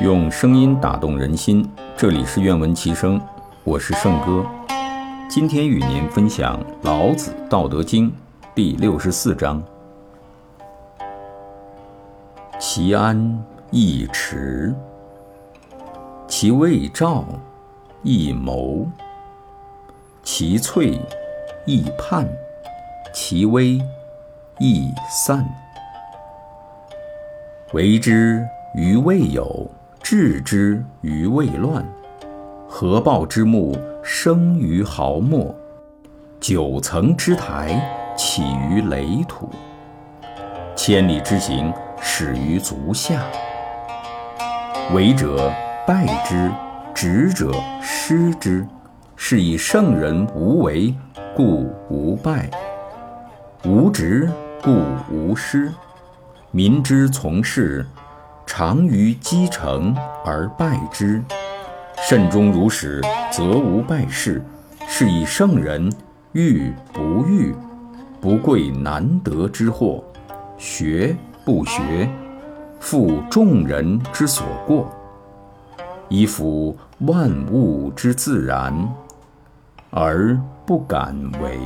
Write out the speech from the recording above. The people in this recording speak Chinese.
用声音打动人心，这里是愿闻其声，我是圣哥。今天与您分享《老子·道德经》第六十四章：其安易持，其未兆易谋，其脆易泮，其危易散。为之于未有。治之于未乱，合抱之木，生于毫末；九层之台，起于垒土；千里之行，始于足下。为者败之，执者失之。是以圣人无为，故无败；无执，故无失。民之从事。常于积成而败之，慎终如始，则无败事。是以圣人欲不欲，不贵难得之货；学不学，复众人之所过。以辅万物之自然，而不敢为。